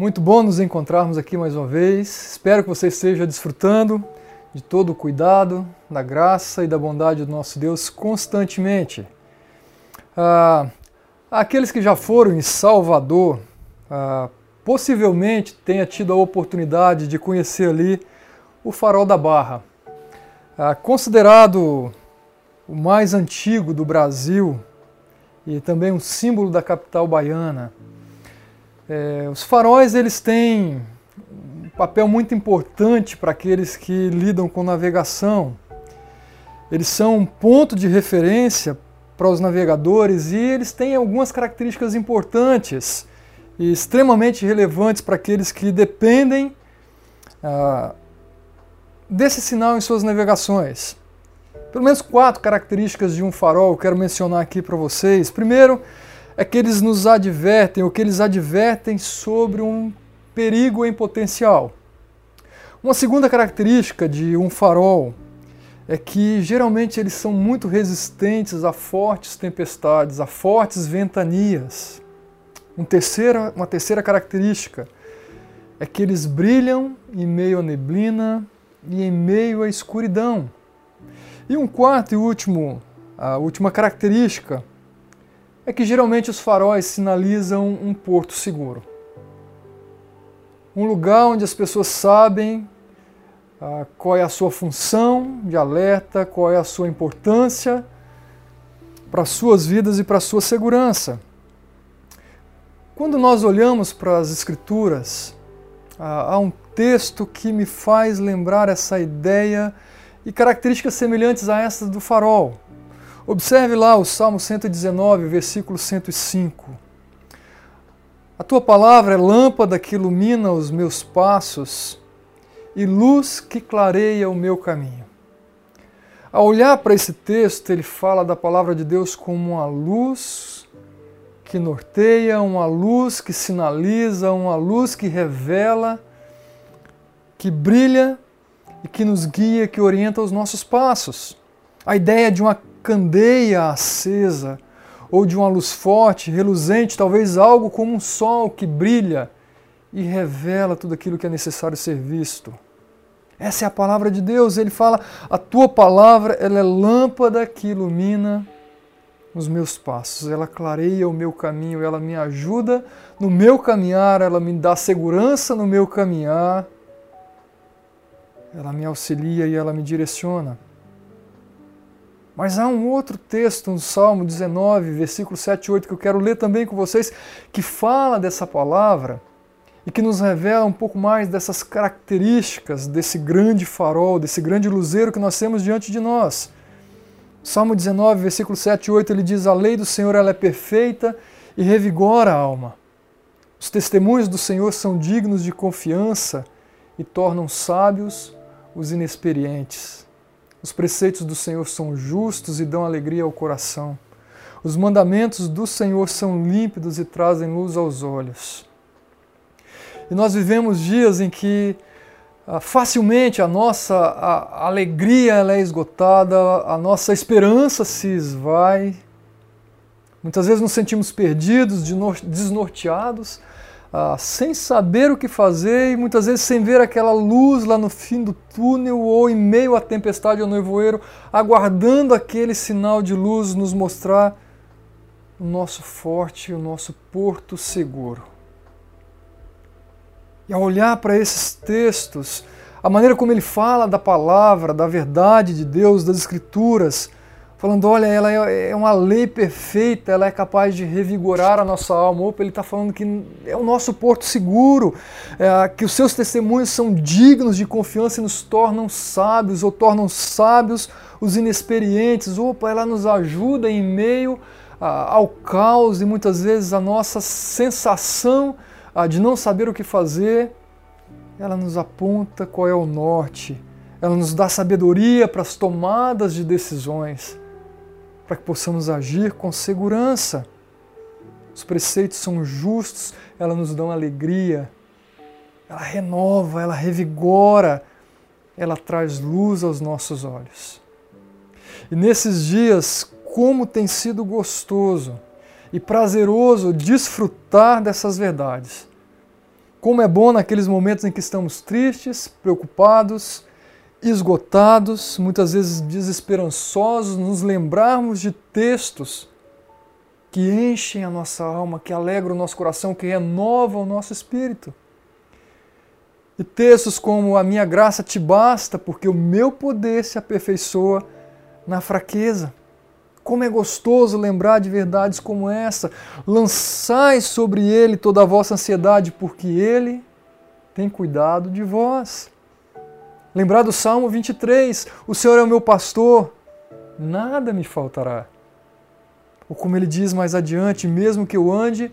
Muito bom nos encontrarmos aqui mais uma vez. Espero que você esteja desfrutando de todo o cuidado, da graça e da bondade do nosso Deus constantemente. Ah, aqueles que já foram em Salvador, ah, possivelmente tenha tido a oportunidade de conhecer ali o Farol da Barra. Ah, considerado o mais antigo do Brasil e também um símbolo da capital baiana. É, os faróis eles têm um papel muito importante para aqueles que lidam com navegação. Eles são um ponto de referência para os navegadores e eles têm algumas características importantes e extremamente relevantes para aqueles que dependem ah, desse sinal em suas navegações. Pelo menos quatro características de um farol eu quero mencionar aqui para vocês. Primeiro, é que eles nos advertem, ou que eles advertem sobre um perigo em potencial. Uma segunda característica de um farol é que geralmente eles são muito resistentes a fortes tempestades, a fortes ventanias. Um terceira, uma terceira característica é que eles brilham em meio à neblina e em meio à escuridão. E um quarto e último, a última característica é que geralmente os faróis sinalizam um porto seguro. Um lugar onde as pessoas sabem ah, qual é a sua função de alerta, qual é a sua importância para as suas vidas e para sua segurança. Quando nós olhamos para as Escrituras, ah, há um texto que me faz lembrar essa ideia e características semelhantes a essas do farol. Observe lá o Salmo 119, versículo 105. A tua palavra é lâmpada que ilumina os meus passos e luz que clareia o meu caminho. Ao olhar para esse texto, ele fala da palavra de Deus como uma luz que norteia, uma luz que sinaliza, uma luz que revela, que brilha e que nos guia, que orienta os nossos passos. A ideia de uma candeia acesa ou de uma luz forte, reluzente, talvez algo como um sol que brilha e revela tudo aquilo que é necessário ser visto. Essa é a palavra de Deus. Ele fala: "A tua palavra, ela é lâmpada que ilumina os meus passos, ela clareia o meu caminho, ela me ajuda no meu caminhar, ela me dá segurança no meu caminhar, ela me auxilia e ela me direciona. Mas há um outro texto no Salmo 19, versículo 7 e 8, que eu quero ler também com vocês, que fala dessa palavra e que nos revela um pouco mais dessas características desse grande farol, desse grande luzeiro que nós temos diante de nós. Salmo 19, versículo 7 e 8, ele diz: A lei do Senhor ela é perfeita e revigora a alma. Os testemunhos do Senhor são dignos de confiança e tornam sábios os inexperientes. Os preceitos do Senhor são justos e dão alegria ao coração. Os mandamentos do Senhor são límpidos e trazem luz aos olhos. E nós vivemos dias em que ah, facilmente a nossa alegria ela é esgotada, a nossa esperança se esvai. Muitas vezes nos sentimos perdidos, desnorteados, ah, sem saber o que fazer e muitas vezes sem ver aquela luz lá no fim do túnel ou em meio à tempestade ou nevoeiro, aguardando aquele sinal de luz nos mostrar o nosso forte, o nosso porto seguro. E ao olhar para esses textos, a maneira como ele fala da palavra, da verdade de Deus, das Escrituras, falando: olha, ela é, é uma lei perfeita, ela é capaz de revigorar a nossa alma. Opa, ele está falando que é o nosso porto seguro, é, que os seus testemunhos são dignos de confiança e nos tornam sábios, ou tornam sábios os inexperientes. Opa, ela nos ajuda em meio a, ao caos e muitas vezes a nossa sensação a, de não saber o que fazer. Ela nos aponta qual é o norte. Ela nos dá sabedoria para as tomadas de decisões para que possamos agir com segurança. Os preceitos são justos, ela nos dão alegria, ela renova, ela revigora, ela traz luz aos nossos olhos. E nesses dias, como tem sido gostoso e prazeroso desfrutar dessas verdades. Como é bom naqueles momentos em que estamos tristes, preocupados, esgotados, muitas vezes desesperançosos, nos lembrarmos de textos que enchem a nossa alma, que alegram o nosso coração, que renovam o nosso espírito. E textos como A minha graça te basta, porque o meu poder se aperfeiçoa na fraqueza. Como é gostoso lembrar de verdades como essa. Lançai sobre ele toda a vossa ansiedade, porque ele tem cuidado de vós. Lembrar do Salmo 23: O Senhor é o meu pastor, nada me faltará. Ou como ele diz mais adiante: Mesmo que eu ande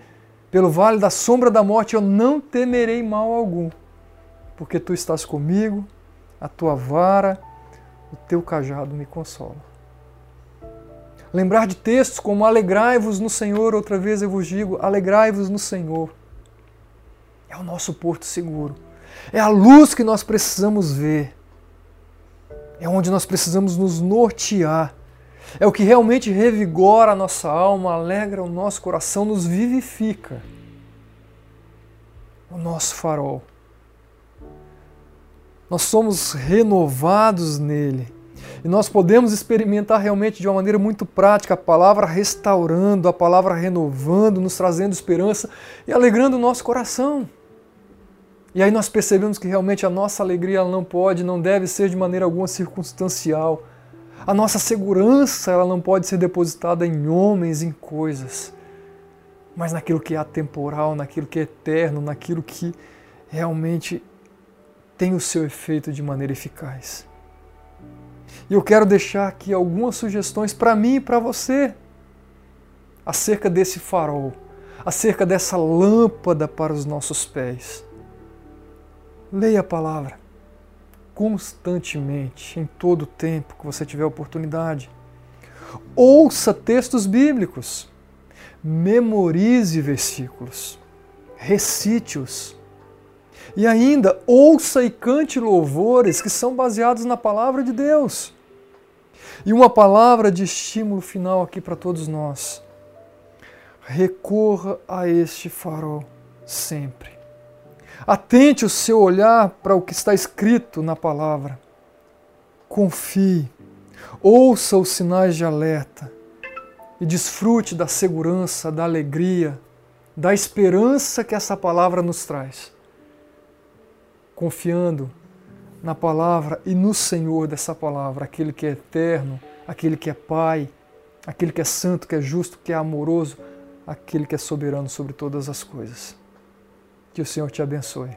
pelo vale da sombra da morte, eu não temerei mal algum, porque tu estás comigo, a tua vara, o teu cajado me consola. Lembrar de textos como alegrai-vos no Senhor, outra vez eu vos digo, alegrai-vos no Senhor. É o nosso porto seguro. É a luz que nós precisamos ver. É onde nós precisamos nos nortear. É o que realmente revigora a nossa alma, alegra o nosso coração, nos vivifica. O nosso farol. Nós somos renovados nele. E nós podemos experimentar realmente de uma maneira muito prática a palavra restaurando, a palavra renovando, nos trazendo esperança e alegrando o nosso coração. E aí nós percebemos que realmente a nossa alegria ela não pode, não deve ser de maneira alguma circunstancial. A nossa segurança ela não pode ser depositada em homens, em coisas, mas naquilo que é atemporal, naquilo que é eterno, naquilo que realmente tem o seu efeito de maneira eficaz. E eu quero deixar aqui algumas sugestões para mim e para você acerca desse farol, acerca dessa lâmpada para os nossos pés. Leia a palavra constantemente, em todo o tempo que você tiver oportunidade. Ouça textos bíblicos. Memorize versículos. Recite-os. E ainda, ouça e cante louvores que são baseados na palavra de Deus. E uma palavra de estímulo final aqui para todos nós. Recorra a este farol sempre. Atente o seu olhar para o que está escrito na palavra. Confie, ouça os sinais de alerta e desfrute da segurança, da alegria, da esperança que essa palavra nos traz. Confiando na palavra e no Senhor dessa palavra, aquele que é eterno, aquele que é Pai, aquele que é santo, que é justo, que é amoroso, aquele que é soberano sobre todas as coisas. Que o Senhor te abençoe.